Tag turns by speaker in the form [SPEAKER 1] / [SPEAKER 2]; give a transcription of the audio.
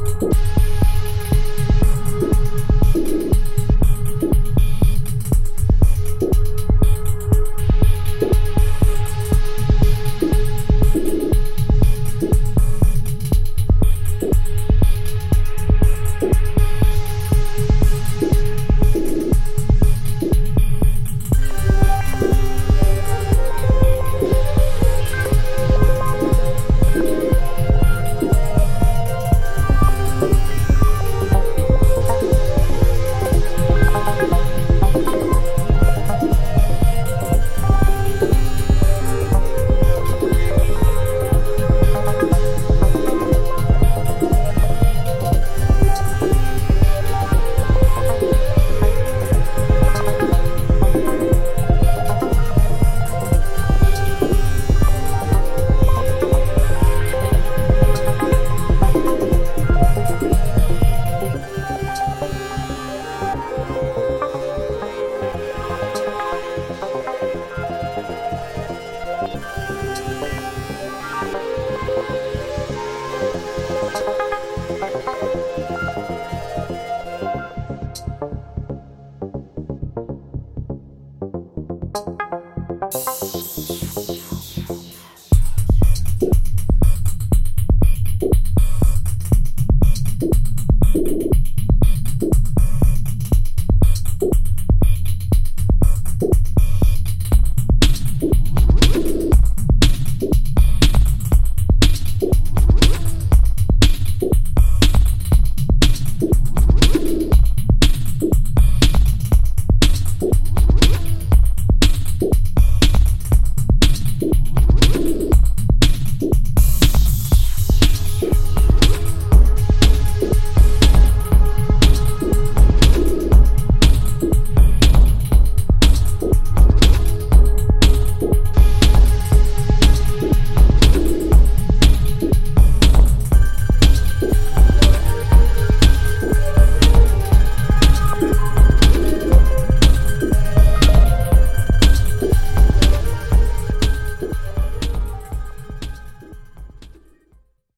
[SPEAKER 1] Bye.